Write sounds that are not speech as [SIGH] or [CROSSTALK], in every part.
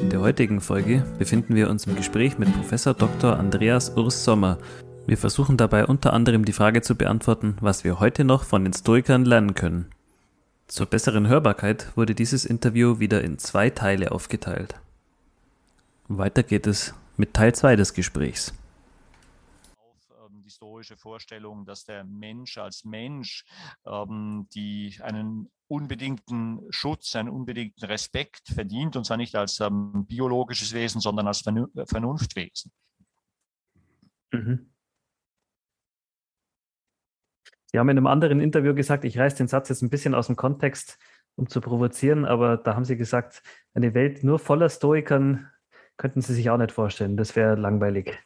In der heutigen Folge befinden wir uns im Gespräch mit Professor Dr. Andreas Urs Sommer. Wir versuchen dabei unter anderem die Frage zu beantworten, was wir heute noch von den Stoikern lernen können. Zur besseren Hörbarkeit wurde dieses Interview wieder in zwei Teile aufgeteilt. Weiter geht es mit Teil 2 des Gesprächs die stoische Vorstellung, dass der Mensch als Mensch ähm, die einen unbedingten Schutz, einen unbedingten Respekt verdient, und zwar nicht als ähm, biologisches Wesen, sondern als Vernunftwesen. Mhm. Sie haben in einem anderen Interview gesagt, ich reiße den Satz jetzt ein bisschen aus dem Kontext, um zu provozieren, aber da haben Sie gesagt, eine Welt nur voller Stoikern könnten Sie sich auch nicht vorstellen. Das wäre langweilig.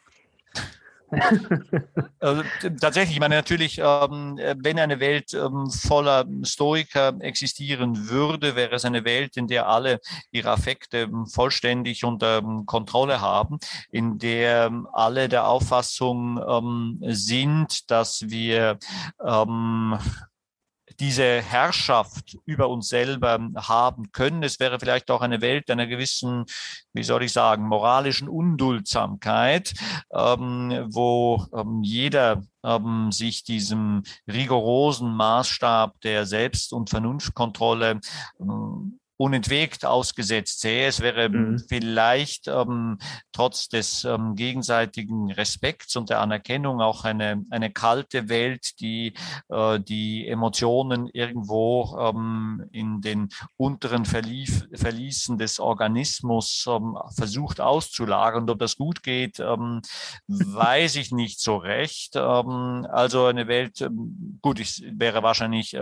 [LAUGHS] Also, tatsächlich, ich meine natürlich, ähm, wenn eine Welt ähm, voller Stoiker existieren würde, wäre es eine Welt, in der alle ihre Affekte ähm, vollständig unter ähm, Kontrolle haben, in der ähm, alle der Auffassung ähm, sind, dass wir diese Herrschaft über uns selber haben können. Es wäre vielleicht auch eine Welt einer gewissen, wie soll ich sagen, moralischen Unduldsamkeit, ähm, wo ähm, jeder ähm, sich diesem rigorosen Maßstab der Selbst- und Vernunftkontrolle ähm, unentwegt ausgesetzt sähe. Es wäre mhm. vielleicht ähm, trotz des ähm, gegenseitigen Respekts und der Anerkennung auch eine, eine kalte Welt, die äh, die Emotionen irgendwo ähm, in den unteren Verlief, Verließen des Organismus ähm, versucht auszulagern. Und ob das gut geht, ähm, weiß ich nicht so recht. Ähm, also eine Welt, gut, ich wäre wahrscheinlich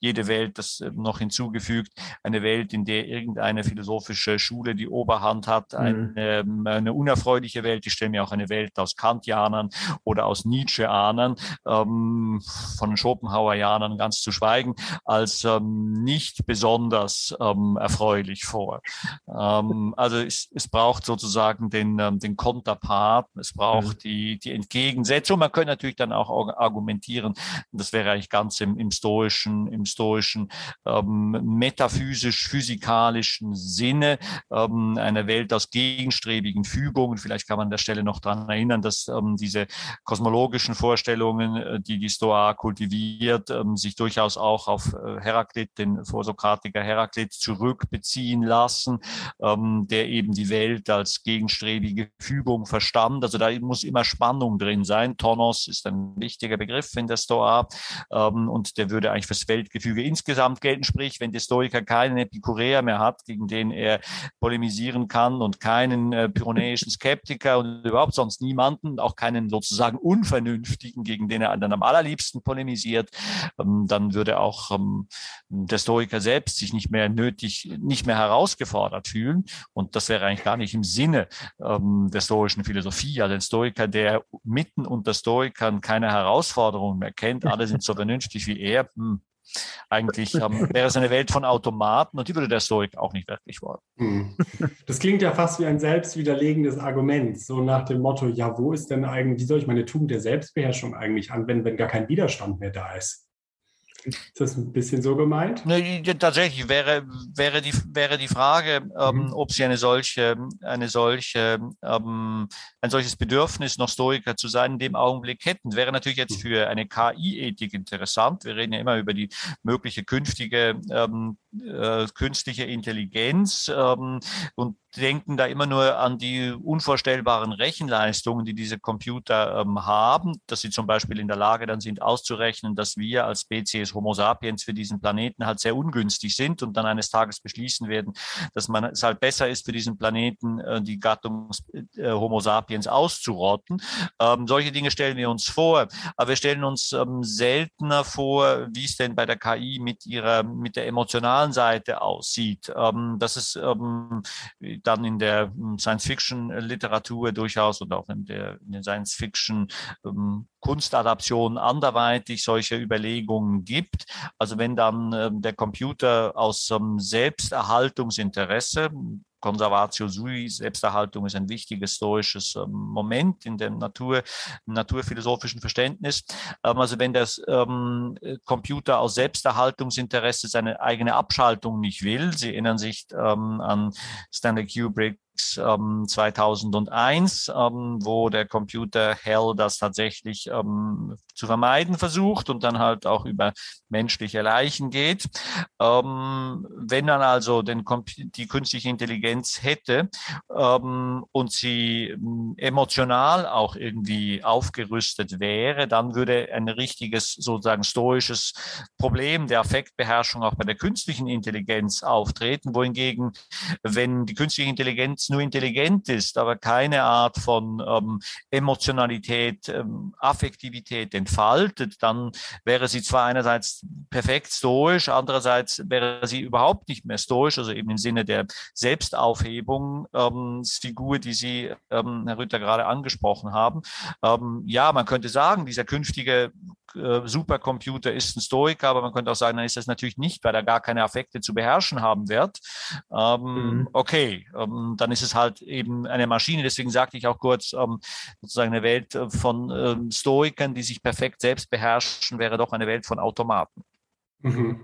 jede Welt, das noch hinzugefügt, eine Welt, in der irgendeine philosophische Schule die Oberhand hat, mhm. eine, mhm. eine unerfreuliche Welt. Ich stelle mir auch eine Welt aus Kantianern oder aus Nietzscheanern, ähm, von Schopenhauerianern ganz zu schweigen, als ähm, nicht besonders ähm, erfreulich vor. Ähm, also es, es braucht sozusagen den, ähm, den Konterpart, es braucht mhm. die, die Entgegensetzung. Man könnte natürlich dann auch argumentieren, das wäre eigentlich ganz im, im stoischen, im stoischen ähm, metaphysisch, physikalischen Sinne, ähm, einer Welt aus gegenstrebigen Fügungen. Vielleicht kann man an der Stelle noch daran erinnern, dass ähm, diese kosmologischen Vorstellungen, äh, die die Stoa kultiviert, ähm, sich durchaus auch auf äh, Heraklit, den Vorsokratiker Heraklit, zurückbeziehen lassen, ähm, der eben die Welt als gegenstrebige Fügung verstand. Also da muss immer Spannung drin sein. Tonos ist ein wichtiger Begriff in der Stoa ähm, und der würde eigentlich fürs Weltgefüge insgesamt gelten. Sprich, wenn die Stoiker keinen Epikureer mehr hat, gegen den er polemisieren kann und keinen äh, pyrenäischen Skeptiker und überhaupt sonst niemanden, auch keinen sozusagen Unvernünftigen, gegen den er dann am allerliebsten polemisiert, ähm, dann würde auch ähm, der Stoiker selbst sich nicht mehr nötig, nicht mehr herausgefordert fühlen. Und das wäre eigentlich gar nicht im Sinne ähm, der stoischen Philosophie. Also ein Stoiker, der mitten unter Stoikern keine Herausforderungen mehr kennt, alle sind so vernünftig wie er, hm, eigentlich ähm, wäre es eine Welt von Automaten und die würde der Stoik auch nicht wirklich wollen. Hm. Das klingt ja fast wie ein selbstwiderlegendes Argument, so nach dem Motto, ja, wo ist denn eigentlich, wie soll ich meine Tugend der Selbstbeherrschung eigentlich anwenden, wenn gar kein Widerstand mehr da ist? Ist das ein bisschen so gemeint? Ne, tatsächlich wäre, wäre, die, wäre die Frage, ähm, mhm. ob Sie eine solche, eine solche, ähm, ein solches Bedürfnis, noch Stoiker zu sein, in dem Augenblick hätten. Wäre natürlich jetzt mhm. für eine KI-Ethik interessant. Wir reden ja immer über die mögliche künftige ähm, äh, künstliche Intelligenz ähm, und denken da immer nur an die unvorstellbaren Rechenleistungen, die diese Computer ähm, haben, dass sie zum Beispiel in der Lage dann sind auszurechnen, dass wir als Spezies Homo sapiens für diesen Planeten halt sehr ungünstig sind und dann eines Tages beschließen werden, dass man es halt besser ist für diesen Planeten, äh, die Gattung äh, Homo sapiens auszurotten. Ähm, solche Dinge stellen wir uns vor, aber wir stellen uns ähm, seltener vor, wie es denn bei der KI mit ihrer, mit der emotionalen Seite aussieht. Ähm, dass es ähm, dann in der hm, Science-Fiction-Literatur durchaus und auch in, der, in den Science-Fiction ähm, anderweitig solche Überlegungen gibt. Also wenn dann ähm, der Computer aus ähm, Selbsterhaltungsinteresse Conservatio sui, Selbsterhaltung ist ein wichtiges stoisches ähm, Moment in dem Natur, naturphilosophischen Verständnis. Ähm, also wenn der ähm, Computer aus Selbsterhaltungsinteresse seine eigene Abschaltung nicht will, Sie erinnern sich an Stanley Kubrick 2001, ähm, ähm, wo der Computer Hell das tatsächlich ähm, zu vermeiden versucht und dann halt auch über menschliche Leichen geht. Wenn dann also den, die künstliche Intelligenz hätte und sie ähm, emotional auch irgendwie aufgerüstet wäre, dann würde ein richtiges sozusagen stoisches Problem der Affektbeherrschung auch bei der künstlichen Intelligenz auftreten, wohingegen, wenn die künstliche Intelligenz nur intelligent ist, aber keine Art von ähm, Emotionalität, ähm, Affektivität entfaltet, dann wäre sie zwar einerseits perfekt stoisch, andererseits wäre sie überhaupt nicht mehr stoisch, also eben im Sinne der Selbstaufhebung, ähm, Figur, die Sie, ähm, Herr Rütter, gerade angesprochen haben. Ähm, ja, man könnte sagen, dieser künftige äh, Supercomputer ist ein Stoiker, aber man könnte auch sagen, dann ist das natürlich nicht, weil er gar keine Affekte zu beherrschen haben wird. Ähm, mhm. Okay, ähm, dann ist es halt eben eine Maschine. Deswegen sagte ich auch kurz, ähm, sozusagen eine Welt äh, von ähm, Stoikern, die sich perfekt selbst beherrschen, wäre doch eine Welt von Automaten. Mhm.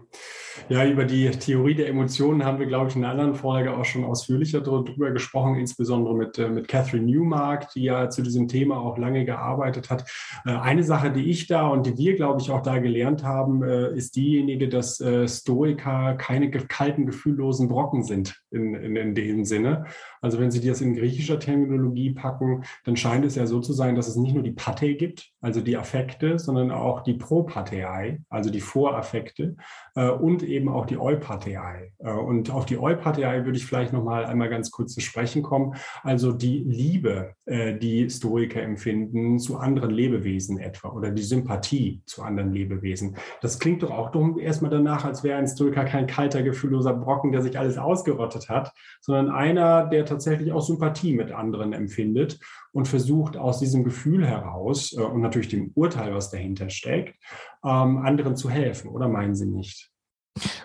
Ja, über die Theorie der Emotionen haben wir, glaube ich, in einer anderen Folge auch schon ausführlicher darüber gesprochen, insbesondere mit, äh, mit Catherine Newmark, die ja zu diesem Thema auch lange gearbeitet hat. Äh, eine Sache, die ich da und die wir, glaube ich, auch da gelernt haben, äh, ist diejenige, dass Stoiker keine kalten, gefühllosen Brocken sind in, in, in dem Sinne. Also wenn Sie das in griechischer Terminologie packen, dann scheint es ja so zu sein, dass es nicht nur die Pate gibt, also die Affekte, sondern auch die Propatei, also die Voraffekte und und eben auch die Eupathei. Äh, und auf die Eupathei würde ich vielleicht noch mal einmal ganz kurz zu sprechen kommen. Also die Liebe, äh, die Stoiker empfinden zu anderen Lebewesen etwa oder die Sympathie zu anderen Lebewesen. Das klingt doch auch erstmal danach, als wäre ein Stoiker kein kalter, gefühlloser Brocken, der sich alles ausgerottet hat, sondern einer, der tatsächlich auch Sympathie mit anderen empfindet und versucht aus diesem Gefühl heraus äh, und natürlich dem Urteil, was dahinter steckt, ähm, anderen zu helfen. Oder meinen Sie nicht?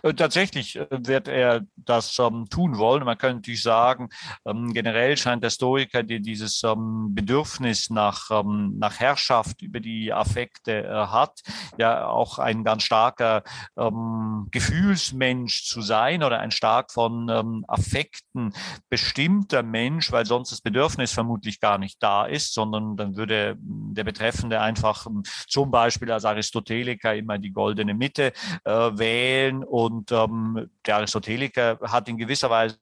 Äh, tatsächlich äh, wird er das ähm, tun wollen. Man könnte natürlich sagen, ähm, generell scheint der Stoiker, der dieses ähm, Bedürfnis nach, nach Herrschaft über die Affekte äh, hat, ja auch ein ganz starker Gefühlsmensch zu sein oder ein stark von Affekten bestimmter Mensch, weil sonst das Bedürfnis vermutlich gar nicht da ist, sondern dann würde der Betreffende einfach zum Beispiel als Aristoteliker immer die goldene Mitte äh, wählen und ähm, der Aristoteliker hat in gewisser Weise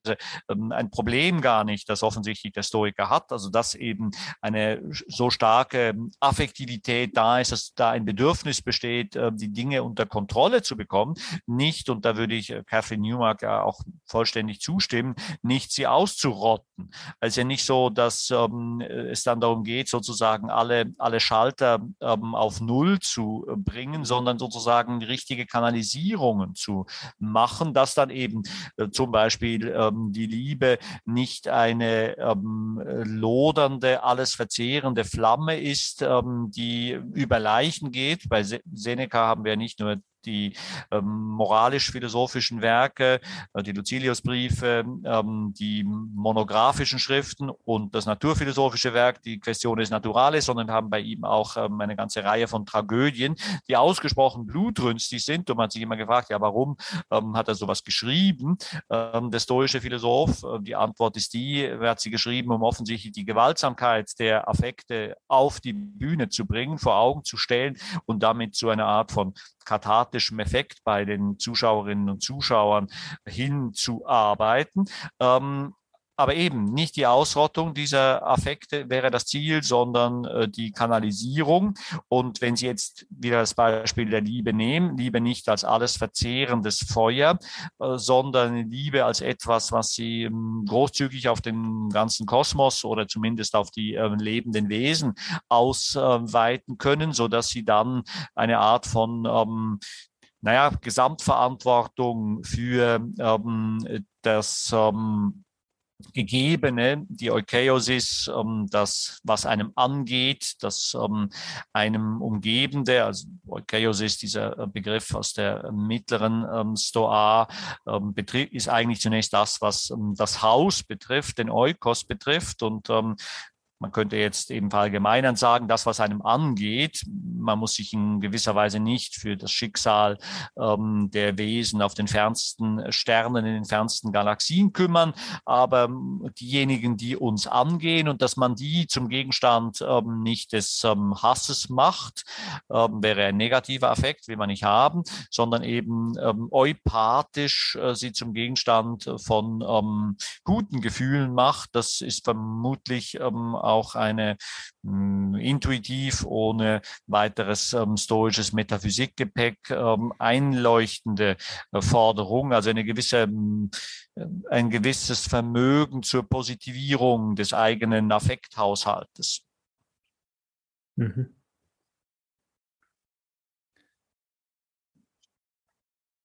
ähm, ein Problem gar nicht, das offensichtlich der Stoiker hat, also dass eben eine so starke Affektivität da ist, dass da ein Bedürfnis besteht, äh, die Dinge unter Kontrolle zu bekommen, nicht, und da würde ich äh, Catherine Newmark ja auch vollständig zustimmen, nicht sie auszurotten. Also ja nicht so, dass ähm, es dann darum geht, sozusagen alle, alle Schalter ähm, auf Null zu bringen, sondern sozusagen richtige Kanalisierungen zu machen, dass dann eben äh, zum Beispiel ähm, die Liebe nicht eine ähm, lodernde, alles verzehrende Flamme ist, ähm, die über Leichen geht. Bei Seneca haben wir nicht nur die ähm, moralisch-philosophischen Werke, äh, die Lucilius-Briefe, ähm, die monografischen Schriften und das naturphilosophische Werk, die Questiones Naturales, sondern haben bei ihm auch ähm, eine ganze Reihe von Tragödien, die ausgesprochen blutrünstig sind. Und man hat sich immer gefragt, ja, warum hat er sowas geschrieben? Der stoische Philosoph, äh, die Antwort ist die, er hat sie geschrieben, um offensichtlich die Gewaltsamkeit der Affekte auf die Bühne zu bringen, vor Augen zu stellen und damit zu einer Art von kathartischem Effekt bei den Zuschauerinnen und Zuschauern hinzuarbeiten. Ähm, aber eben nicht die Ausrottung dieser Affekte wäre das Ziel, sondern äh, die Kanalisierung. Und wenn Sie jetzt wieder das Beispiel der Liebe nehmen, Liebe nicht als alles verzehrendes Feuer, äh, sondern Liebe als etwas, was Sie ähm, großzügig auf den ganzen Kosmos oder zumindest auf die äh, lebenden Wesen ausweiten können, so dass Sie dann eine Art von ähm, naja, Gesamtverantwortung für ähm, das ähm, Gegebene, die Eukeiosis, ähm, das, was einem angeht, das ähm, einem Umgebende, also Eukeiosis, dieser äh, Begriff aus der mittleren ähm, Stoa, ähm, ist eigentlich zunächst das, was ähm, das Haus betrifft, den Eukos betrifft und ähm, man könnte jetzt eben verallgemeinern sagen, das, was einem angeht, man muss sich in gewisser Weise nicht für das Schicksal ähm, der Wesen auf den fernsten Sternen, in den fernsten Galaxien kümmern, aber ähm, diejenigen, die uns angehen und dass man die zum Gegenstand ähm, nicht des ähm, Hasses macht, ähm, wäre ein negativer Affekt, will man nicht haben, sondern eben ähm, eupathisch äh, sie zum Gegenstand von guten Gefühlen macht. Das ist vermutlich auch eine mh, hm, intuitiv ohne weiteres ähm, stoisches Metaphysikgepäck ähm, einleuchtende äh, Forderung, also eine gewisse mh, hm, ein gewisses Vermögen zur Positivierung des eigenen Affekthaushaltes. Mhm.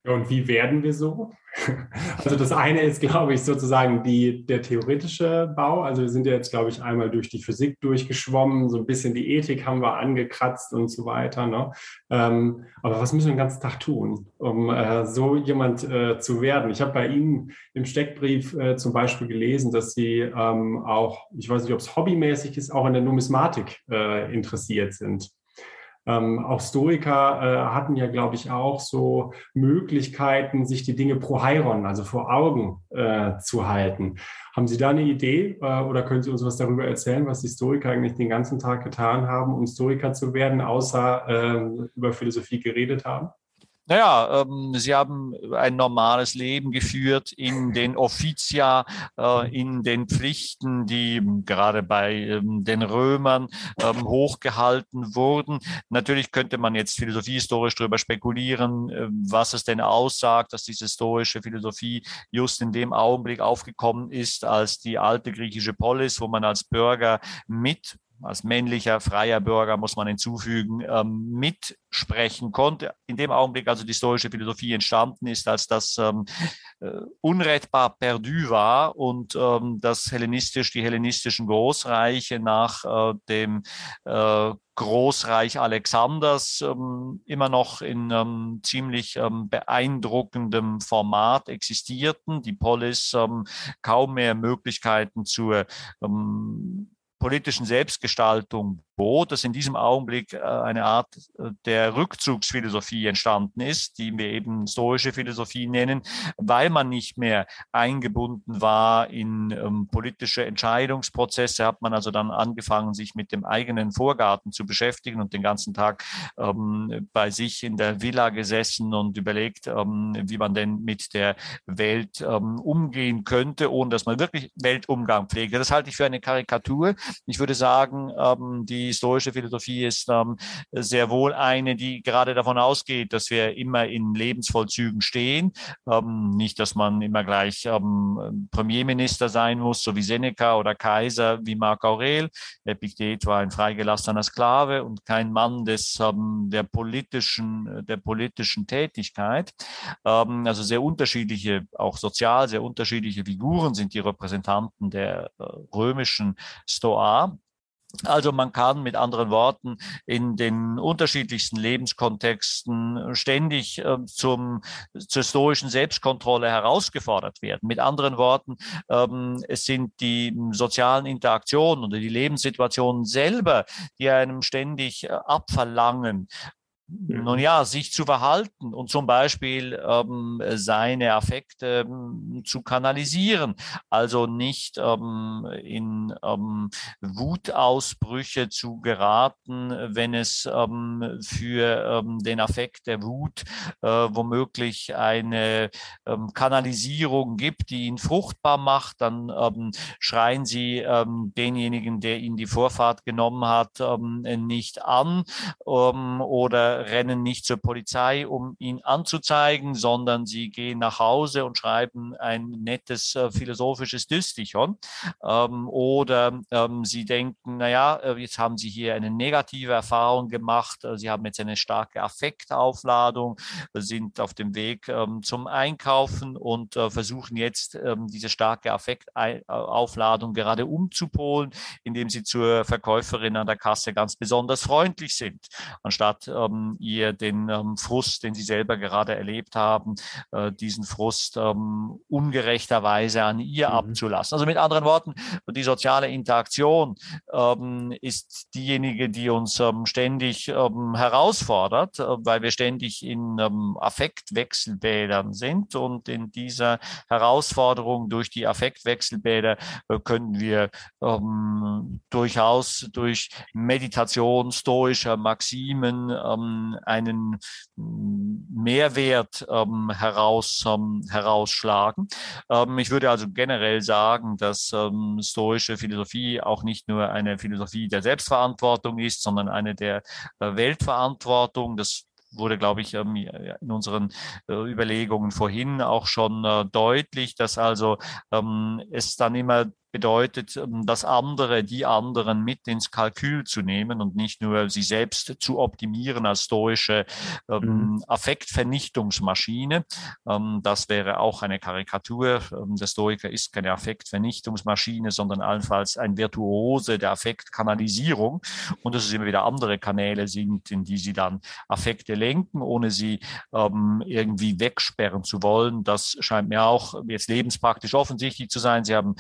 Und wie werden wir so? [LAUGHS] Also das eine ist, glaube ich, sozusagen die, der theoretische Bau. Also wir sind ja jetzt, glaube ich, einmal durch die Physik durchgeschwommen, so ein bisschen die Ethik haben wir angekratzt und so weiter. Ne? Ähm, aber was müssen wir den ganzen Tag tun, um äh, so jemand äh, zu werden? Ich habe bei Ihnen im Steckbrief äh, zum Beispiel gelesen, dass Sie ähm, auch, ich weiß nicht, ob es hobbymäßig ist, auch in der Numismatik äh, interessiert sind. Ähm, auch Stoiker äh, hatten ja, glaube ich, auch so Möglichkeiten, sich die Dinge pro Heiron, also vor Augen äh, zu halten. Haben Sie da eine Idee äh, oder können Sie uns was darüber erzählen, was die Stoiker eigentlich den ganzen Tag getan haben, um Stoiker zu werden, außer ähm, über Philosophie geredet haben? Naja, ähm, sie haben ein normales Leben geführt in den Offizia, äh, in den Pflichten, die gerade bei ähm, den Römern ähm, hochgehalten wurden. Natürlich könnte man jetzt philosophiehistorisch darüber spekulieren, äh, was es denn aussagt, dass diese stoische Philosophie just in dem Augenblick aufgekommen ist, als die alte griechische Polis, wo man als Bürger mit als männlicher freier Bürger muss man hinzufügen, ähm, mitsprechen konnte. In dem Augenblick, also die stoische Philosophie entstanden ist, als das ähm, äh, unrettbar perdu war und ähm, das hellenistisch, die hellenistischen Großreiche nach äh, dem äh, Großreich Alexanders ähm, immer noch in ähm, ziemlich ähm, beeindruckendem Format existierten, die Polis ähm, kaum mehr Möglichkeiten zur ähm, politischen Selbstgestaltung bot, dass in diesem Augenblick äh, eine Art äh, der Rückzugsphilosophie entstanden ist, die wir eben stoische Philosophie nennen, weil man nicht mehr eingebunden war in ähm, politische Entscheidungsprozesse, hat man also dann angefangen, sich mit dem eigenen Vorgarten zu beschäftigen und den ganzen Tag ähm, bei sich in der Villa gesessen und überlegt, ähm, wie man denn mit der Welt ähm, umgehen könnte, ohne dass man wirklich Weltumgang pflege. Das halte ich für eine Karikatur. Ich würde sagen, ähm, die historische Philosophie ist ähm, sehr wohl eine, die gerade davon ausgeht, dass wir immer in Lebensvollzügen stehen. Ähm, nicht, dass man immer gleich ähm, Premierminister sein muss, so wie Seneca oder Kaiser wie Marc Aurel. Epiktet war ein freigelassener Sklave und kein Mann des, ähm, der, politischen, der politischen Tätigkeit. Ähm, also sehr unterschiedliche, auch sozial sehr unterschiedliche Figuren sind die Repräsentanten der äh, römischen Stoa. Also man kann mit anderen Worten in den unterschiedlichsten Lebenskontexten ständig äh, zum, zur stoischen Selbstkontrolle herausgefordert werden. Mit anderen Worten, ähm, es sind die sozialen Interaktionen oder die Lebenssituationen selber, die einem ständig äh, abverlangen, nun ja, sich zu verhalten und zum Beispiel ähm, seine Affekte ähm, zu kanalisieren. Also nicht ähm, in ähm, Wutausbrüche zu geraten, wenn es ähm, für ähm, den Affekt der Wut äh, womöglich eine Kanalisierung gibt, die ihn fruchtbar macht. Dann schreien sie denjenigen, der ihn die Vorfahrt genommen hat, nicht an oder rennen nicht zur Polizei, um ihn anzuzeigen, sondern sie gehen nach Hause und schreiben ein nettes äh, philosophisches Dystichon. Ähm, oder ähm, sie denken, naja, äh, jetzt haben sie hier eine negative Erfahrung gemacht, äh, sie haben jetzt eine starke Affektaufladung, sind auf dem Weg ähm, zum Einkaufen und äh, versuchen jetzt ähm, diese starke Affektaufladung gerade umzupolen, indem sie zur Verkäuferin an der Kasse ganz besonders freundlich sind, anstatt ähm, ihr den ähm, Frust, den sie selber gerade erlebt haben, äh, diesen Frust ähm, ungerechterweise an ihr mhm. abzulassen. Also mit anderen Worten, die soziale Interaktion ähm, ist diejenige, die uns ähm, ständig ähm, herausfordert, äh, weil wir ständig in Affektwechselbädern sind und in dieser Herausforderung durch die Affektwechselbäder äh, können wir durchaus durch Meditation stoischer Maximen einen Mehrwert heraus, herausschlagen. ich würde also generell sagen, dass stoische Philosophie auch nicht nur eine Philosophie der Selbstverantwortung ist, sondern eine der äh, Weltverantwortung. Das wurde, glaube ich, ähm, in unseren äh, Überlegungen vorhin auch schon äh, deutlich, dass also ähm, es dann immer bedeutet, ähm, das andere, die anderen mit ins Kalkül zu nehmen und nicht nur sie selbst zu optimieren als stoische ähm, mhm. Affektvernichtungsmaschine. Ähm, das wäre auch eine Karikatur. Ähm, der Stoiker ist keine Affektvernichtungsmaschine, sondern allenfalls ein Virtuose der Affektkanalisierung und dass es immer wieder andere Kanäle sind, in die sie dann Affekte lenken, ohne sie ähm, irgendwie wegsperren zu wollen. Das scheint mir auch jetzt lebenspraktisch offensichtlich zu sein. Sie haben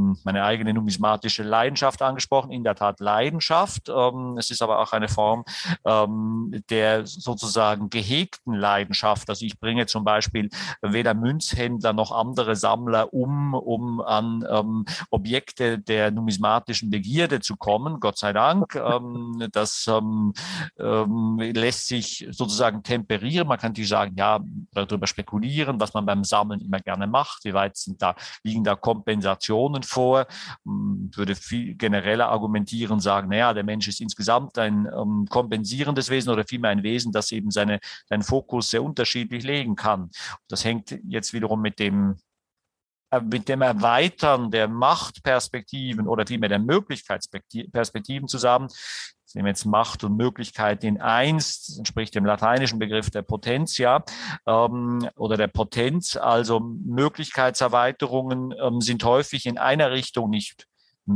ähm, ähm, meine eigene numismatische Leidenschaft angesprochen, in der Tat Leidenschaft. Ähm, es ist aber auch eine Form ähm, der sozusagen gehegten Leidenschaft. Also ich bringe zum Beispiel weder Münzhändler noch andere Sammler um, um an ähm, Objekte der numismatischen Begierde zu kommen, Gott sei Dank. Ähm, [LAUGHS] das ähm, lässt sich sozusagen temperieren. Man kann natürlich sagen, ja, darüber spekulieren, was man beim Sammeln immer gerne macht. Wie weit sind da, liegen da Kompensationen vor, hm, würde viel genereller argumentieren, sagen, naja, der Mensch ist insgesamt ein ähm, kompensierendes Wesen oder vielmehr ein Wesen, das eben seine, seinen Fokus sehr unterschiedlich legen kann. Das hängt jetzt wiederum mit dem mit dem Erweitern der Machtperspektiven oder vielmehr der Möglichkeitsperspektiven zusammen, nehmen wir jetzt Macht und Möglichkeit in eins, das entspricht dem lateinischen Begriff der Potentia ähm, oder der Potenz. Also Möglichkeitserweiterungen ähm, sind häufig in einer Richtung nicht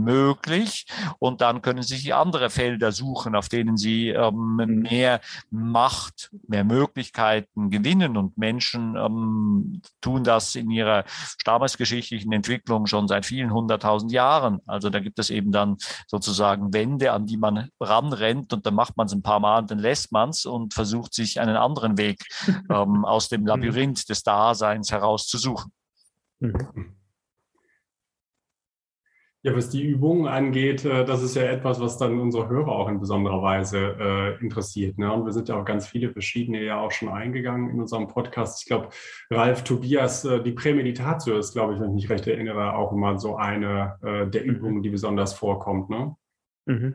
möglich. Und dann können Sie sich andere Felder suchen, auf denen Sie ähm, mhm. mehr Macht, mehr Möglichkeiten gewinnen. Und Menschen ähm, tun das in ihrer stammesgeschichtlichen Entwicklung schon seit vielen hunderttausend Jahren. Also da gibt es eben dann sozusagen Wände, an die man ranrennt und dann macht man es ein paar Mal und dann lässt man es und versucht sich einen anderen Weg [LAUGHS] ähm, aus dem mhm. Labyrinth des Daseins herauszusuchen. Mhm. Ja, was die Übungen angeht, äh, das ist ja etwas, was dann unsere Hörer auch in besonderer Weise äh, interessiert. Ne? Und wir sind ja auch ganz viele verschiedene ja auch schon eingegangen in unserem Podcast. Ich glaube, Ralf Tobias, äh, die Prämeditatio ist, glaube ich, wenn ich mich recht erinnere, auch immer so eine äh, der mhm. Übungen, die besonders vorkommt. Ne? Mhm.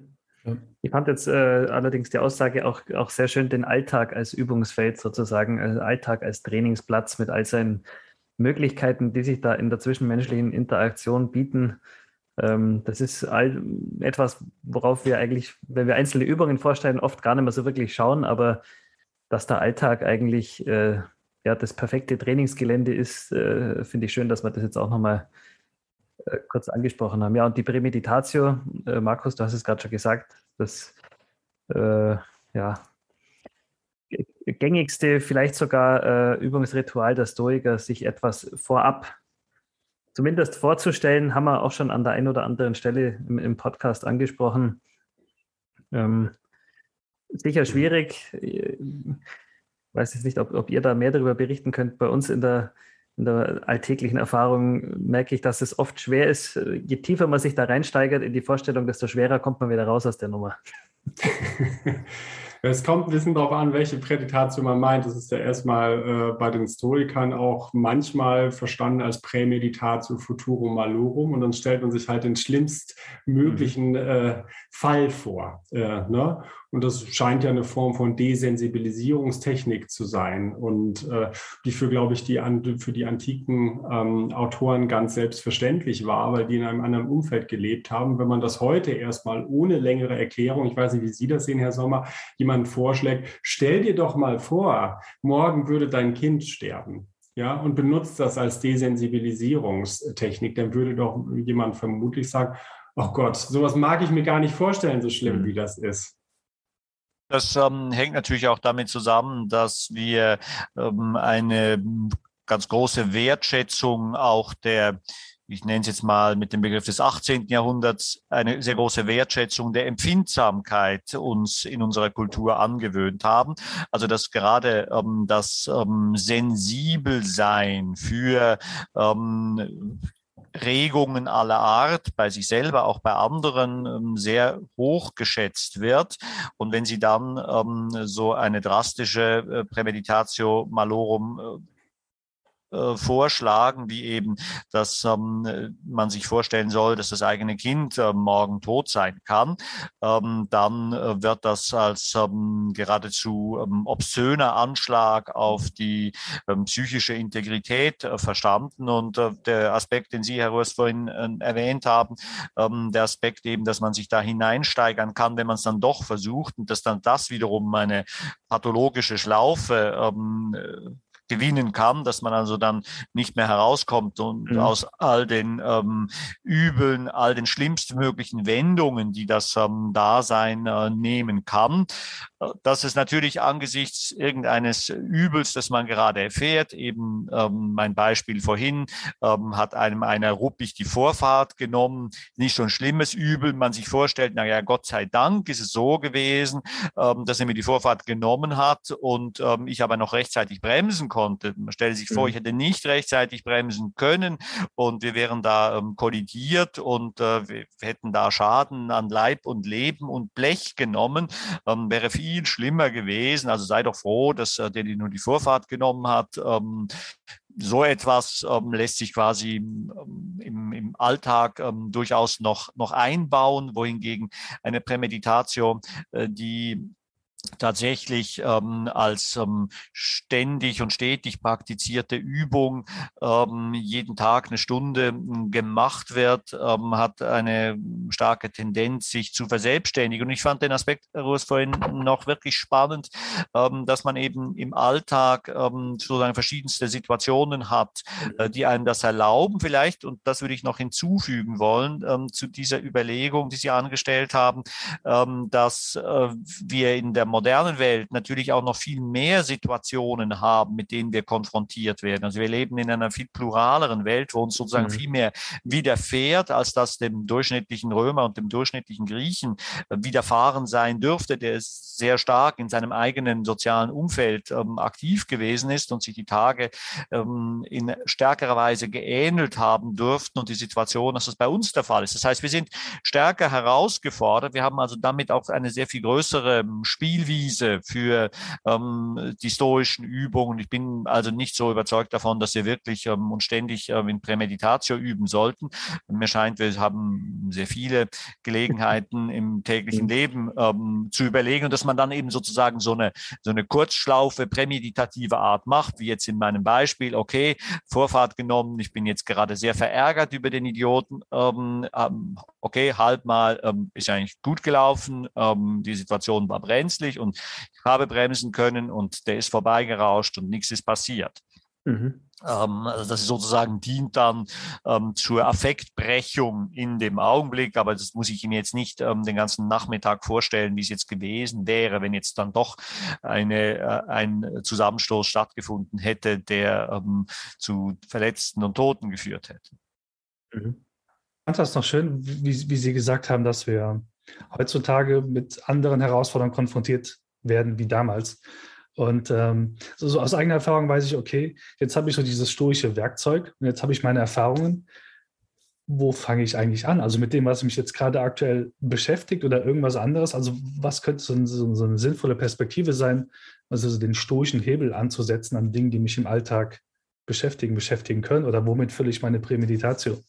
Ich fand jetzt äh, allerdings die Aussage auch, auch sehr schön, den Alltag als Übungsfeld sozusagen, also Alltag als Trainingsplatz mit all seinen Möglichkeiten, die sich da in der zwischenmenschlichen Interaktion bieten das ist etwas, worauf wir eigentlich, wenn wir einzelne Übungen vorstellen, oft gar nicht mehr so wirklich schauen, aber dass der Alltag eigentlich äh, ja, das perfekte Trainingsgelände ist, äh, finde ich schön, dass wir das jetzt auch nochmal äh, kurz angesprochen haben. Ja, und die Prämeditatio, äh, Markus, du hast es gerade schon gesagt, das äh, ja, gängigste, vielleicht sogar äh, Übungsritual der Stoiker, sich etwas vorab zumindest vorzustellen, haben wir auch schon an der einen oder anderen Stelle im, im Podcast angesprochen. Ähm, sicher schwierig. Ich weiß jetzt nicht, ob, ob, ihr da mehr darüber berichten könnt. Bei uns in der, in der alltäglichen Erfahrung merke ich, dass es oft schwer ist. Je tiefer man sich da reinsteigert in die Vorstellung, desto schwerer kommt man wieder raus aus der Nummer. [LAUGHS] Es kommt ein bisschen darauf an, welche Präditatio man meint. Das ist ja erstmal äh, bei den Stoikern auch manchmal verstanden als Prämeditatio futurum malorum und dann stellt man sich halt den schlimmstmöglichen mhm. äh, Fall vor. Äh, ne? Und das scheint ja eine Form von Desensibilisierungstechnik zu sein und äh, die für, glaube ich, die, für die antiken ähm, Autoren ganz selbstverständlich war, weil die in einem anderen Umfeld gelebt haben. Wenn man das heute erstmal ohne längere Erklärung, ich weiß nicht, wie Sie das sehen, Herr Sommer, jemand vorschlägt, stell dir doch mal vor, morgen würde dein Kind sterben ja, und benutzt das als Desensibilisierungstechnik, dann würde doch jemand vermutlich sagen, oh Gott, sowas mag ich mir gar nicht vorstellen, so schlimm mhm. wie das ist. Das ähm, hängt natürlich auch damit zusammen, dass wir ähm, eine ganz große Wertschätzung auch der ich nenne es jetzt mal mit dem Begriff des 18. Jahrhunderts, eine sehr große Wertschätzung der Empfindsamkeit uns in unserer Kultur angewöhnt haben. Also dass gerade ähm, das ähm, Sensibelsein für ähm, Regungen aller Art bei sich selber, auch bei anderen ähm, sehr hoch geschätzt wird. Und wenn Sie dann ähm, so eine drastische äh, Prämeditatio malorum äh, vorschlagen, wie eben, dass ähm, man sich vorstellen soll, dass das eigene Kind äh, morgen tot sein kann, ähm, dann äh, wird das als ähm, geradezu ähm, obszöner Anschlag auf die ähm, psychische Integrität äh, verstanden. Und äh, der Aspekt, den Sie, Herr Röst, vorhin äh, erwähnt haben, ähm, der Aspekt eben, dass man sich da hineinsteigern kann, wenn man es dann doch versucht und dass dann das wiederum eine pathologische Schlaufe ähm, gewinnen kann, dass man also dann nicht mehr herauskommt und mhm. aus all den ähm, Übeln, all den schlimmstmöglichen Wendungen, die das ähm, Dasein äh, nehmen kann, dass es natürlich angesichts irgendeines Übels, das man gerade erfährt, eben ähm, mein Beispiel vorhin, ähm, hat einem einer ruppig die Vorfahrt genommen, nicht so ein schlimmes Übel, man sich vorstellt, na ja, Gott sei Dank ist es so gewesen, ähm, dass er mir die Vorfahrt genommen hat und ähm, ich aber noch rechtzeitig bremsen konnte. Man stellt sich vor, mhm. ich hätte nicht rechtzeitig bremsen können und wir wären da ähm, kollidiert und äh, wir hätten da Schaden an Leib und Leben und Blech genommen, ähm, wäre viel viel schlimmer gewesen. Also sei doch froh, dass äh, der die nur die Vorfahrt genommen hat. Ähm, so etwas ähm, lässt sich quasi ähm, im, im Alltag ähm, durchaus noch, noch einbauen, wohingegen eine Prämeditation, äh, die tatsächlich ähm, als ähm, ständig und stetig praktizierte Übung ähm, jeden Tag eine Stunde ähm, gemacht wird, ähm, hat eine starke Tendenz, sich zu verselbstständigen. Und ich fand den Aspekt, Ruhes, vorhin noch wirklich spannend, ähm, dass man eben im Alltag sozusagen verschiedenste Situationen hat, äh, die einem das erlauben vielleicht, und das würde ich noch hinzufügen wollen, zu dieser Überlegung, die Sie angestellt haben, dass äh, wir in der modernen Welt natürlich auch noch viel mehr Situationen haben, mit denen wir konfrontiert werden. Also wir leben in einer viel pluraleren Welt, wo uns sozusagen mhm. viel mehr widerfährt, als das dem durchschnittlichen Römer und dem durchschnittlichen Griechen äh, widerfahren sein dürfte, der sehr stark in seinem eigenen sozialen Umfeld ähm, aktiv gewesen ist und sich die Tage ähm, in stärkerer Weise geähnelt haben dürften und die Situation, dass das bei uns der Fall ist. Das heißt, wir sind stärker herausgefordert. Wir haben also damit auch eine sehr viel größere ähm, Spiel Spielwiese für ähm, die stoischen Übungen. Ich bin also nicht so überzeugt davon, dass wir wirklich ähm, und ständig ähm, in Prämeditatio üben sollten. Mir scheint, wir haben sehr viele Gelegenheiten im täglichen mhm. Leben ähm, zu überlegen und dass man dann eben sozusagen so eine, so eine Kurzschlaufe prämeditative Art macht, wie jetzt in meinem Beispiel, okay, Vorfahrt genommen, ich bin jetzt gerade sehr verärgert über den Idioten, ähm, ähm okay, halt mal, ähm, ist eigentlich gut gelaufen, ähm, die Situation war brenzlig, plötzlich und ich habe bremsen können und der ist vorbeigerauscht und nichts ist passiert. Mhm. Ähm, also das sozusagen dient dann ähm, zur Affektbrechung in dem Augenblick, aber das muss ich Ihnen jetzt nicht ähm, den ganzen Nachmittag vorstellen, wie es jetzt gewesen wäre, wenn jetzt dann doch eine, äh, ein Zusammenstoß stattgefunden hätte, der ähm, zu Verletzten und Toten geführt hätte. Mhm. Ich fand das noch schön, wie, wie Sie gesagt haben, dass wir heutzutage mit anderen Herausforderungen konfrontiert werden wie damals. Und ähm, so, aus eigener Erfahrung weiß ich, okay, jetzt habe ich so dieses stoische Werkzeug und jetzt habe ich meine Erfahrungen. Wo fange ich eigentlich an? Also mit dem, was mich jetzt gerade aktuell beschäftigt oder irgendwas anderes? Also was könnte so, so, so eine sinnvolle Perspektive sein, also den stoischen Hebel anzusetzen an Dingen, die mich im Alltag beschäftigen, beschäftigen können? Oder womit fülle ich meine Prämeditation?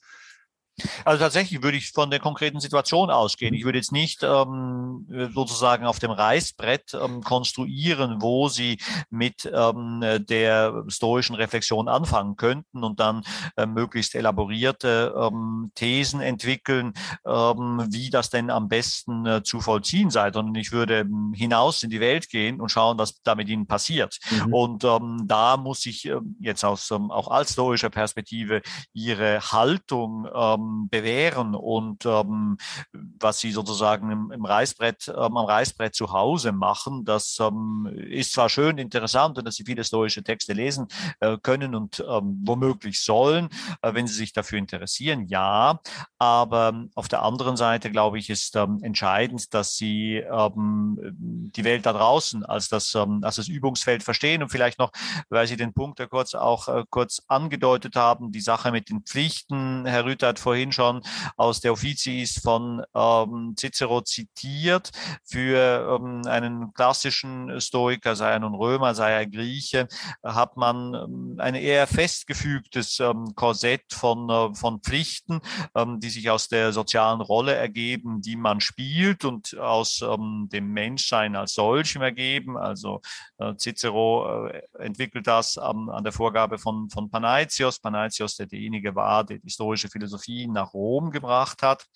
Also tatsächlich würde ich von der konkreten Situation ausgehen. Ich würde jetzt nicht ähm, sozusagen auf dem Reißbrett ähm, konstruieren, wo Sie mit ähm, der stoischen Reflexion anfangen könnten und dann äh, möglichst elaborierte ähm, Thesen entwickeln, ähm, wie das denn am besten äh, zu vollziehen sei, sondern ich würde ähm, hinaus in die Welt gehen und schauen, was da mit Ihnen passiert. Mhm. Und da muss ich äh, jetzt aus auch als stoischer Perspektive Ihre Haltung ähm, bewähren und ähm, was sie sozusagen im, im Reißbrett, ähm, am Reißbrett zu Hause machen, das ähm, ist zwar schön interessant und dass sie viele stoische Texte lesen äh, können und ähm, womöglich sollen, äh, wenn sie sich dafür interessieren, ja, aber auf der anderen Seite glaube ich, ist ähm, entscheidend, dass sie ähm, die Welt da draußen als das, ähm, als das Übungsfeld verstehen und vielleicht noch, weil Sie den Punkt ja kurz auch äh, kurz angedeutet haben, die Sache mit den Pflichten, Herr Rüther hat vorhin vorhin schon aus der Offiziis von ähm, Cicero zitiert. Für ähm, einen klassischen Stoiker, sei er nun Römer, sei er Grieche, hat man ähm, ein eher festgefügtes ähm, Korsett von, äh, von Pflichten, ähm, die sich aus der sozialen Rolle ergeben, die man spielt und aus ähm, dem Menschsein als solchem ergeben. Also äh, Cicero äh, entwickelt das an der Vorgabe von, von Panaitios. Panaitios, der derjenige war, der die historische Philosophie nach Rom gebracht hat,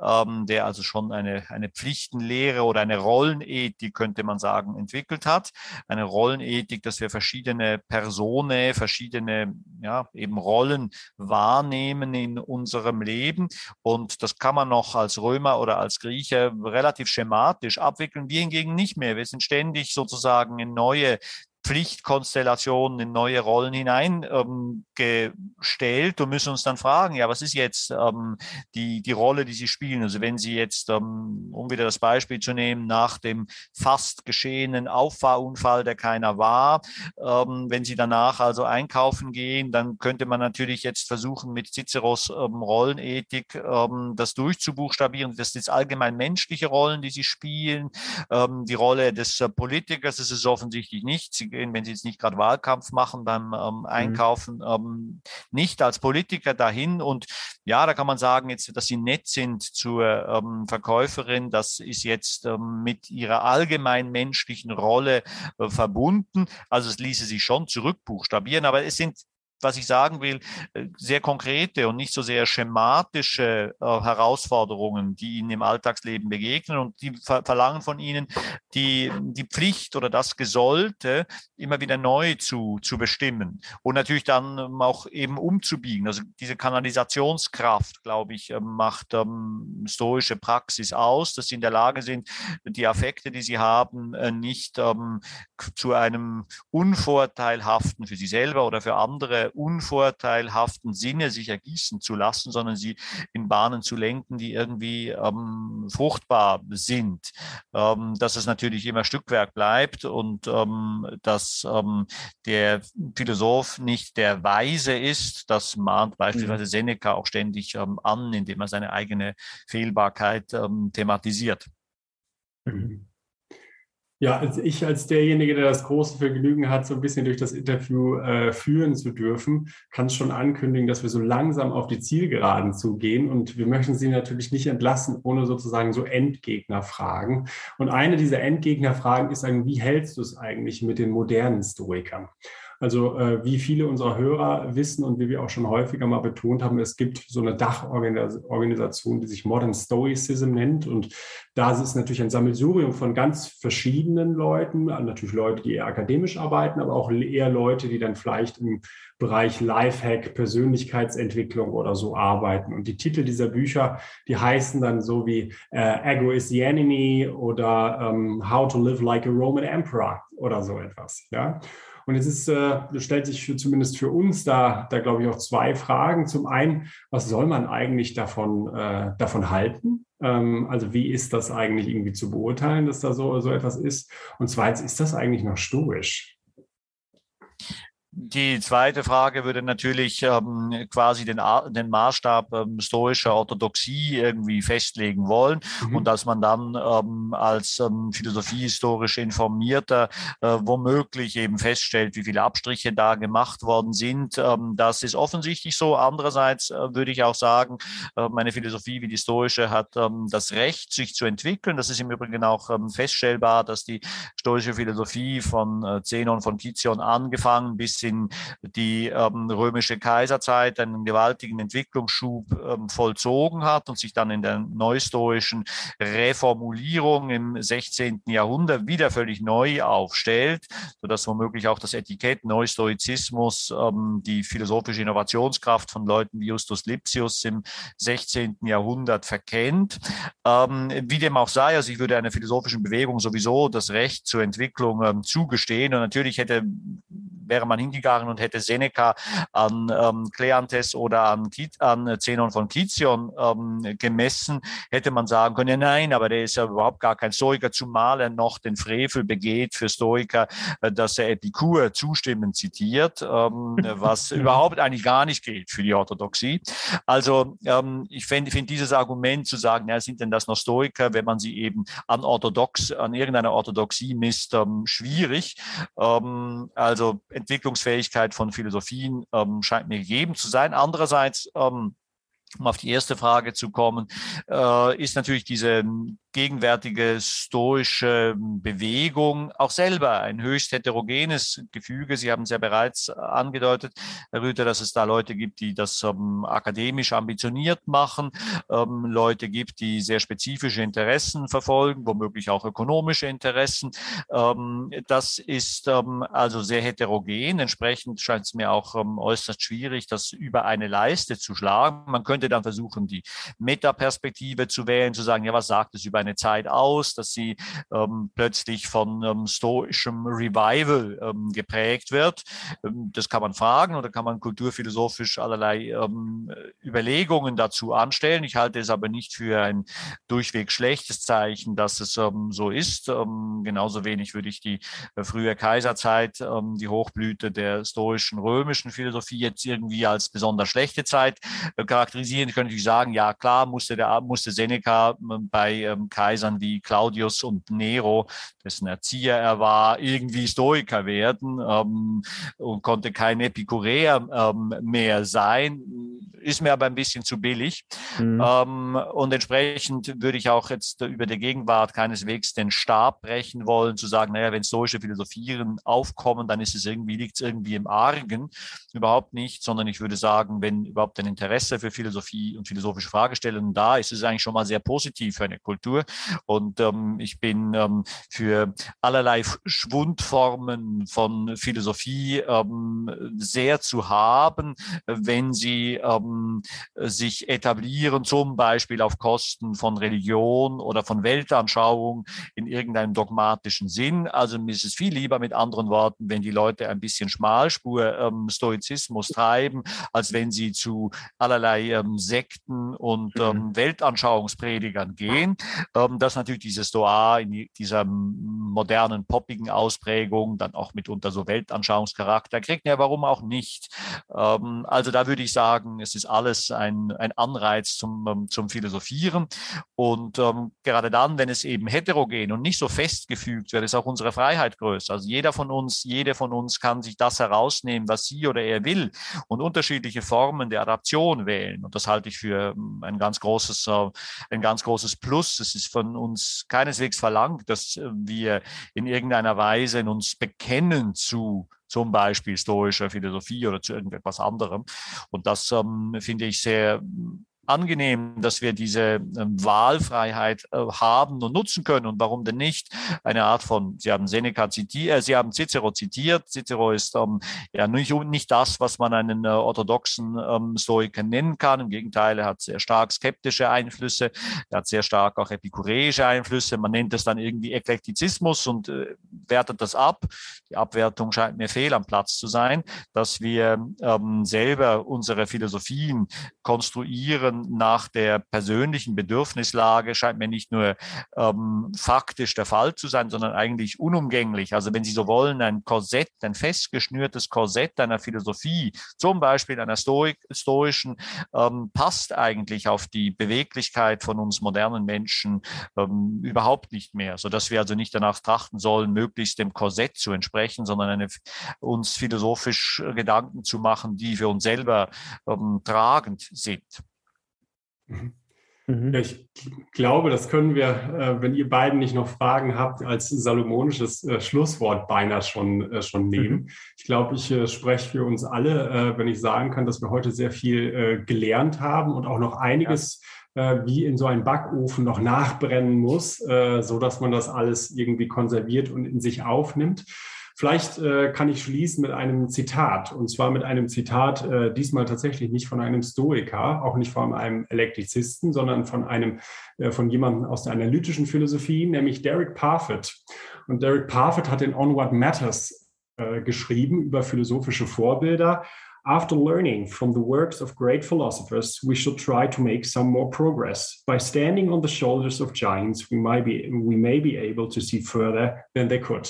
ähm, der also schon eine, eine Pflichtenlehre oder eine Rollenethik, könnte man sagen, entwickelt hat. Eine Rollenethik, dass wir verschiedene Personen, verschiedene ja, eben Rollen wahrnehmen in unserem Leben. Und das kann man noch als Römer oder als Grieche relativ schematisch abwickeln. Wir hingegen nicht mehr. Wir sind ständig sozusagen in neue Pflichtkonstellationen in neue Rollen hineingestellt ähm, und müssen uns dann fragen, ja, was ist jetzt ähm, die, die Rolle, die Sie spielen? Also wenn Sie jetzt, ähm, um wieder das Beispiel zu nehmen, nach dem fast geschehenen Auffahrunfall, der keiner war, ähm, wenn Sie danach also einkaufen gehen, dann könnte man natürlich jetzt versuchen, mit Ciceros ähm, Rollenethik ähm, das durchzubuchstabieren. Das sind jetzt allgemein menschliche Rollen, die Sie spielen. die Rolle des äh, Politikers ist es offensichtlich nicht. Sie gehen, wenn Sie jetzt nicht gerade Wahlkampf machen beim ähm, mhm. Einkaufen, mhm. ähm, nicht als Politiker dahin. Und ja, da kann man sagen, jetzt, dass Sie nett sind zur ähm, Verkäuferin, das ist jetzt ähm, mit Ihrer allgemein menschlichen Rolle äh, verbunden. Also es ließe sich schon zurückbuchstabieren, aber es sind was ich sagen will, äh, sehr konkrete und nicht so sehr schematische äh, Herausforderungen, die ihnen im Alltagsleben begegnen und die ver verlangen von ihnen die, die Pflicht oder das Gesollte immer wieder neu zu, zu bestimmen und natürlich dann ähm, auch eben umzubiegen. Also diese Kanalisationskraft, glaube ich, ähm, macht ähm, stoische Praxis aus, dass sie in der Lage sind, die Affekte, die sie haben, äh, nicht ähm, zu einem unvorteilhaften für sie selber oder für andere unvorteilhaften Sinne sich ergießen zu lassen, sondern sie in Bahnen zu lenken, die irgendwie ähm, fruchtbar sind. Ähm, dass es natürlich immer Stückwerk bleibt und ähm, dass ähm, der Philosoph nicht der Weise ist, das mahnt beispielsweise mhm. Seneca auch ständig ähm, an, indem er seine eigene Fehlbarkeit ähm, thematisiert. Mhm. Ja, also ich als derjenige, der das große Vergnügen hat, so ein bisschen durch das Interview äh, führen zu dürfen, kann schon ankündigen, dass wir so langsam auf die Zielgeraden zugehen. Und wir möchten Sie natürlich nicht entlassen, ohne sozusagen so Endgegnerfragen. Und eine dieser Endgegnerfragen ist, wie hältst du es eigentlich mit den modernen Stoikern? Also äh, wie viele unserer Hörer wissen und wie wir auch schon häufiger mal betont haben, es gibt so eine Dachorganisation, die sich Modern Stoicism nennt. Und da ist es natürlich ein Sammelsurium von ganz verschiedenen Leuten, natürlich Leute, die eher akademisch arbeiten, aber auch eher Leute, die dann vielleicht im Bereich Lifehack, Persönlichkeitsentwicklung oder so arbeiten. Und die Titel dieser Bücher, die heißen dann so wie äh, Ego is the Enemy oder ähm, How to Live Like a Roman Emperor oder so etwas. Ja. Und es ist, äh, stellt sich für, zumindest für uns da, da glaube ich auch zwei Fragen. Zum einen, was soll man eigentlich davon, äh, davon halten? Ähm, also wie ist das eigentlich irgendwie zu beurteilen, dass da so, so etwas ist? Und zweitens, ist das eigentlich noch stoisch? Die zweite Frage würde natürlich ähm, quasi den, den Maßstab ähm, stoischer Orthodoxie irgendwie festlegen wollen mhm. und dass man dann ähm, als ähm, philosophiehistorisch informierter äh, womöglich eben feststellt, wie viele Abstriche da gemacht worden sind. Ähm, das ist offensichtlich so. Andererseits äh, würde ich auch sagen, äh, meine Philosophie wie die stoische hat ähm, das Recht, sich zu entwickeln. Das ist im Übrigen auch ähm, feststellbar, dass die stoische Philosophie von äh, Zenon von Kizion angefangen bis in die ähm, römische Kaiserzeit einen gewaltigen Entwicklungsschub ähm, vollzogen hat und sich dann in der neustoischen Reformulierung im 16. Jahrhundert wieder völlig neu aufstellt, sodass womöglich auch das Etikett Neustoizismus ähm, die philosophische Innovationskraft von Leuten wie Justus Lipsius im 16. Jahrhundert verkennt. Ähm, wie dem auch sei, also ich würde einer philosophischen Bewegung sowieso das Recht zur Entwicklung ähm, zugestehen und natürlich hätte wäre man hingegangen und hätte Seneca an ähm, Kleantes oder an, an Zenon von Kizion ähm, gemessen, hätte man sagen können, ja, nein, aber der ist ja überhaupt gar kein Stoiker, zumal er noch den Frevel begeht für Stoiker, äh, dass er Epikur zustimmend zitiert, ähm, [LAUGHS] was überhaupt eigentlich gar nicht gilt für die Orthodoxie. Also ähm, ich finde find dieses Argument zu sagen, ja, sind denn das noch Stoiker, wenn man sie eben an orthodox, an irgendeiner Orthodoxie misst, ähm, schwierig. Ähm, also Entwicklungsfähigkeit von Philosophien ähm, scheint mir gegeben zu sein. Andererseits ähm, um auf die erste Frage zu kommen, äh, ist natürlich diese gegenwärtige stoische Bewegung auch selber ein höchst heterogenes Gefüge. Sie haben es ja bereits angedeutet, Herr Rüther, dass es da Leute gibt, die das ähm, akademisch ambitioniert machen, ähm, Leute gibt, die sehr spezifische Interessen verfolgen, womöglich auch ökonomische Interessen. Ähm, das ist ähm, also sehr heterogen. Entsprechend scheint es mir auch ähm, äußerst schwierig, das über eine Leiste zu schlagen. Man könnte dann versuchen, die Metaperspektive zu wählen, zu sagen, ja, was sagt es über eine Zeit aus, dass sie ähm, plötzlich von ähm, stoischem Revival ähm, geprägt wird. Ähm, das kann man fragen oder kann man kulturphilosophisch allerlei ähm, Überlegungen dazu anstellen. Ich halte es aber nicht für ein durchweg schlechtes Zeichen, dass es ähm, so ist. genauso wenig würde ich die äh, frühe Kaiserzeit, die Hochblüte der stoischen römischen Philosophie jetzt irgendwie als besonders schlechte Zeit äh, charakterisieren. Ich könnte natürlich sagen, ja klar, musste, der, musste Seneca bei ähm, Kaisern wie Claudius und Nero, dessen Erzieher er war, irgendwie Stoiker werden ähm, und konnte kein Epikureer ähm, mehr sein. Ist mir aber ein bisschen zu billig. Mhm. Ähm, und entsprechend würde ich auch jetzt über die Gegenwart keineswegs den Stab brechen wollen, zu sagen, naja, wenn stoische Philosophien aufkommen, dann ist es irgendwie, liegt es irgendwie im Argen. Überhaupt nicht, sondern ich würde sagen, wenn überhaupt ein Interesse für Philosophie und philosophische Fragestellungen da ist, ist es eigentlich schon mal sehr positiv für eine Kultur. Und ähm, ich bin ähm, für allerlei Schwundformen von Philosophie ähm, sehr zu haben, wenn sie ähm, ähm, sich etablieren, zum Beispiel auf Kosten von Religion oder von Weltanschauung in irgendeinem dogmatischen Sinn. Also mir ist es viel lieber mit anderen Worten, wenn die Leute ein bisschen Schmalspur ähm, Stoizismus treiben, als wenn sie zu allerlei ähm, Sekten und mhm. ähm, Weltanschauungspredigern gehen. Ähm, dass natürlich diese Stoa in dieser modernen, poppigen Ausprägung dann auch mitunter so Weltanschauungscharakter kriegt. Ja, warum auch nicht? Ähm, also da würde ich sagen, es ist ist alles ein, ein Anreiz zum, ähm, zum Philosophieren. Und ähm, gerade dann, wenn es eben heterogen und nicht so festgefügt wird, ist auch unsere Freiheit größer. Also jeder von uns, jede von uns kann sich das herausnehmen, was sie oder er will und unterschiedliche Formen der Adaption wählen. Und das halte ich für ähm, ein ganz großes, äh, ein ganz großes Plus. Es ist von uns keineswegs verlangt, dass äh, wir in irgendeiner Weise in uns bekennen zu zum Beispiel stoischer Philosophie oder zu irgendetwas anderem. Und das ähm, finde ich sehr angenehm, dass wir diese ähm, Wahlfreiheit äh, haben und nutzen können. Und warum denn nicht? Eine Art von, Sie haben Seneca zitiert, äh, Sie haben Cicero zitiert. Cicero ist ähm, ja nicht, nicht das, was man einen äh, orthodoxen ähm, Stoiker nennen kann. Im Gegenteil, er hat sehr stark skeptische Einflüsse, er hat sehr stark auch epikureische Einflüsse. Man nennt es dann irgendwie Eklektizismus und äh, wertet das ab. Die Abwertung scheint mir fehl am Platz zu sein, dass wir ähm, selber unsere Philosophien konstruieren nach der persönlichen Bedürfnislage scheint mir nicht nur ähm, faktisch der Fall zu sein, sondern eigentlich unumgänglich. Also wenn Sie so wollen, ein Korsett, ein festgeschnürtes Korsett einer Philosophie, zum Beispiel einer Stoik, stoischen, ähm, passt eigentlich auf die Beweglichkeit von uns modernen Menschen ähm, überhaupt nicht mehr, sodass wir also nicht danach trachten sollen, möglichst dem Korsett zu entsprechen, sondern eine, uns philosophisch Gedanken zu machen, die für uns selber ähm, tragend sind. Mhm. Mhm. Ja, ich glaube, das können wir, äh, wenn ihr beiden nicht noch Fragen habt, als salomonisches äh, Schlusswort beinahe schon, äh, schon nehmen. Mhm. Ich glaube, ich spreche für uns alle, wenn ich sagen kann, dass wir heute sehr viel gelernt haben und auch noch einiges wie in so einem Backofen noch nachbrennen muss, so dass man das alles irgendwie konserviert und in sich aufnimmt. Vielleicht äh, kann ich schließen mit einem Zitat, und zwar mit einem Zitat, äh, diesmal tatsächlich nicht von einem Stoiker, auch nicht von einem Elektrizisten, sondern von einem, äh, von jemandem aus der analytischen Philosophie, nämlich Derek Parfit. Und Derek Parfit hat in On What Matters äh, geschrieben über philosophische Vorbilder. After learning from the works of great philosophers, we should try to make some more progress. By standing on the shoulders of giants, we, might be, we may be able to see further than they could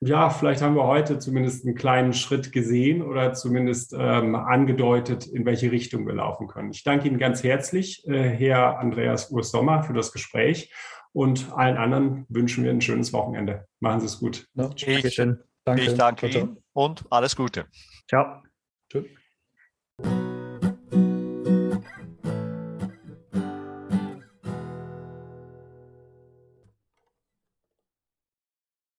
ja, vielleicht haben wir heute zumindest einen kleinen Schritt gesehen oder zumindest ähm, angedeutet, in welche Richtung wir laufen können. Ich danke Ihnen ganz herzlich, äh, Herr Andreas Ursommer, für das Gespräch und allen anderen wünschen wir ein schönes Wochenende. Machen Sie es gut. Ja, ich, Danke. ich danke Ihnen und alles Gute. Ciao. Tschüss.